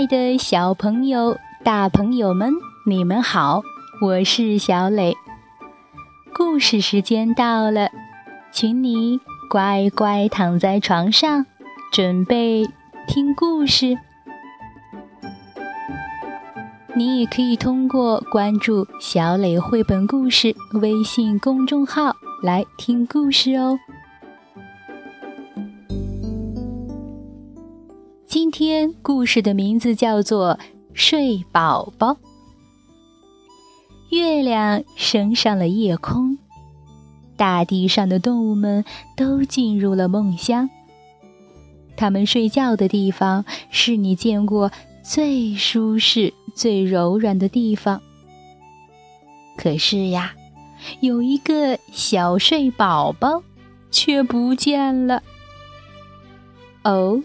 爱的小朋友、大朋友们，你们好，我是小磊。故事时间到了，请你乖乖躺在床上，准备听故事。你也可以通过关注“小磊绘本故事”微信公众号来听故事哦。故事的名字叫做《睡宝宝》。月亮升上了夜空，大地上的动物们都进入了梦乡。它们睡觉的地方是你见过最舒适、最柔软的地方。可是呀，有一个小睡宝宝却不见了。哦。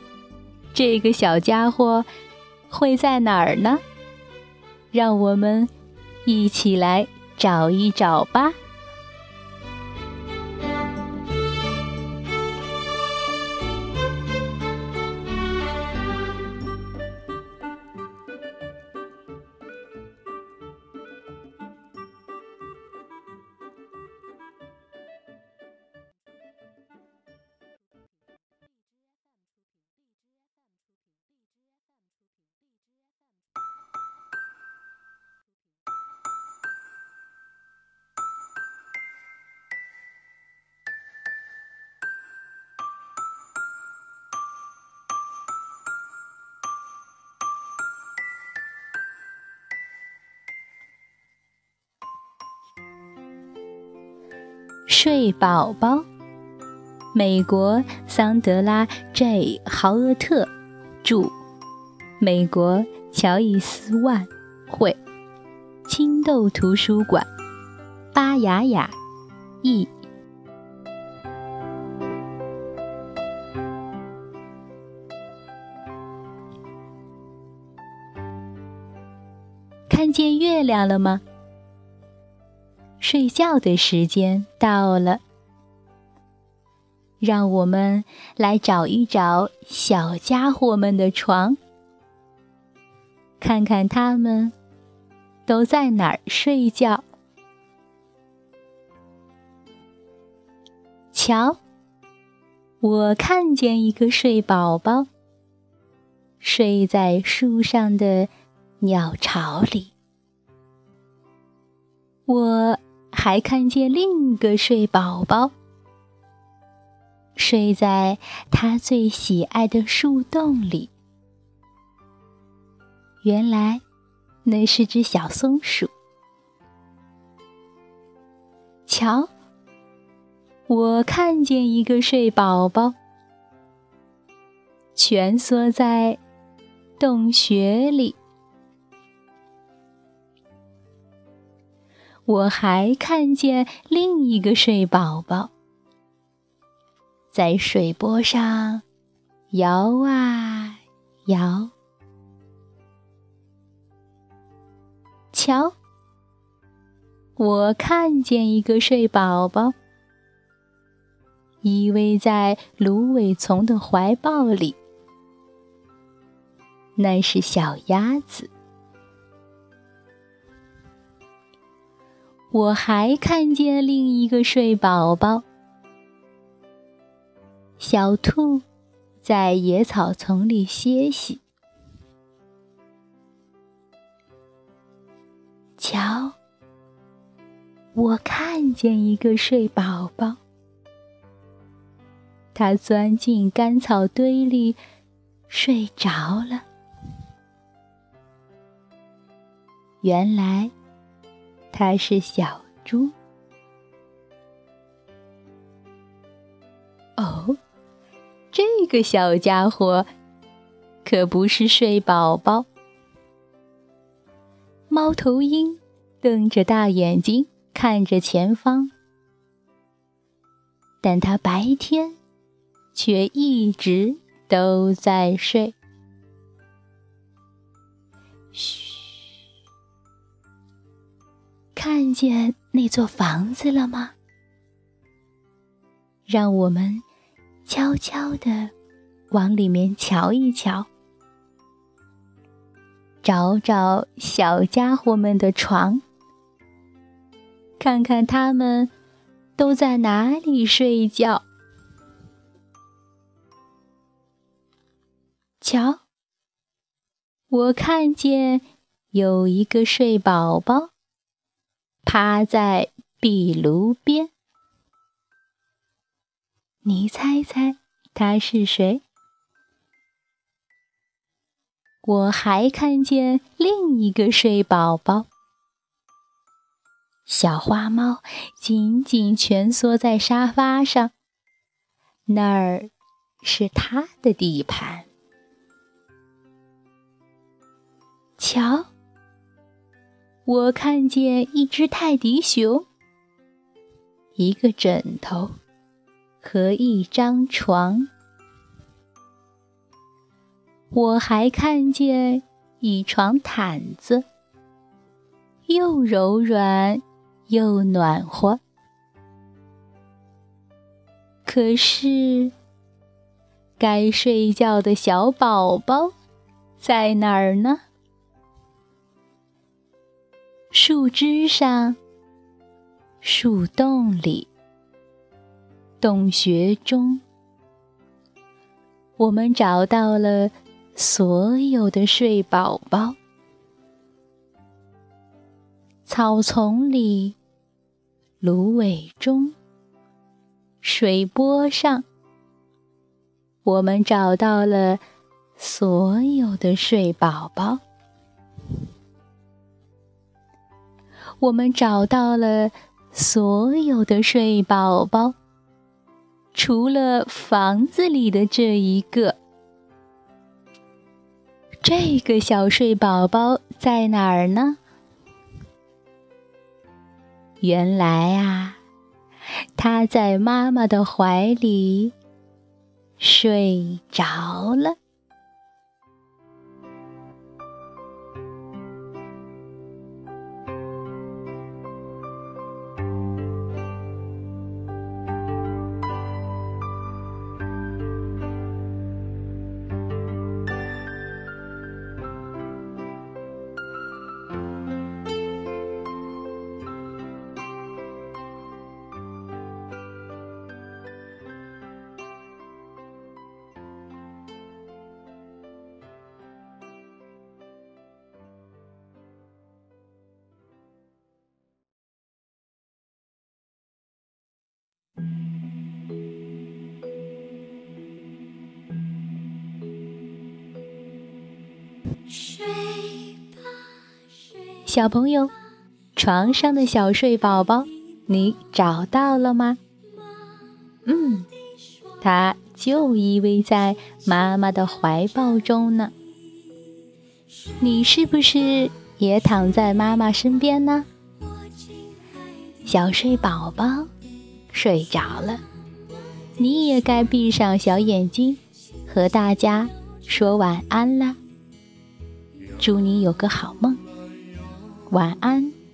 这个小家伙会在哪儿呢？让我们一起来找一找吧。睡宝宝，美国桑德拉 ·J· 豪厄特著，美国乔伊斯万绘，青豆图书馆，巴雅雅译。看见月亮了吗？睡觉的时间到了，让我们来找一找小家伙们的床，看看他们都在哪儿睡觉。瞧，我看见一个睡宝宝，睡在树上的鸟巢里。我。还看见另一个睡宝宝，睡在他最喜爱的树洞里。原来，那是只小松鼠。瞧，我看见一个睡宝宝，蜷缩在洞穴里。我还看见另一个睡宝宝，在水波上摇啊摇。瞧，我看见一个睡宝宝，依偎在芦苇丛的怀抱里，那是小鸭子。我还看见另一个睡宝宝，小兔在野草丛里歇息。瞧，我看见一个睡宝宝，它钻进干草堆里睡着了。原来。它是小猪。哦，这个小家伙可不是睡宝宝。猫头鹰瞪着大眼睛看着前方，但它白天却一直都在睡。嘘。看见那座房子了吗？让我们悄悄地往里面瞧一瞧。找找小家伙们的床，看看他们都在哪里睡觉。瞧，我看见有一个睡宝宝趴在壁炉边，你猜猜他是谁？我还看见另一个睡宝宝，小花猫紧紧蜷缩在沙发上，那儿是它的地盘。瞧，我看见一只泰迪熊，一个枕头和一张床。我还看见一床毯子，又柔软又暖和。可是，该睡觉的小宝宝在哪儿呢？树枝上，树洞里，洞穴中，我们找到了。所有的睡宝宝，草丛里、芦苇中、水波上，我们找到了所有的睡宝宝。我们找到了所有的睡宝宝，除了房子里的这一个。这个小睡宝宝在哪儿呢？原来啊，他在妈妈的怀里睡着了。小朋友，床上的小睡宝宝，你找到了吗？嗯，他就依偎在妈妈的怀抱中呢。你是不是也躺在妈妈身边呢？小睡宝宝睡着了，你也该闭上小眼睛，和大家说晚安了。祝你有个好梦，晚安。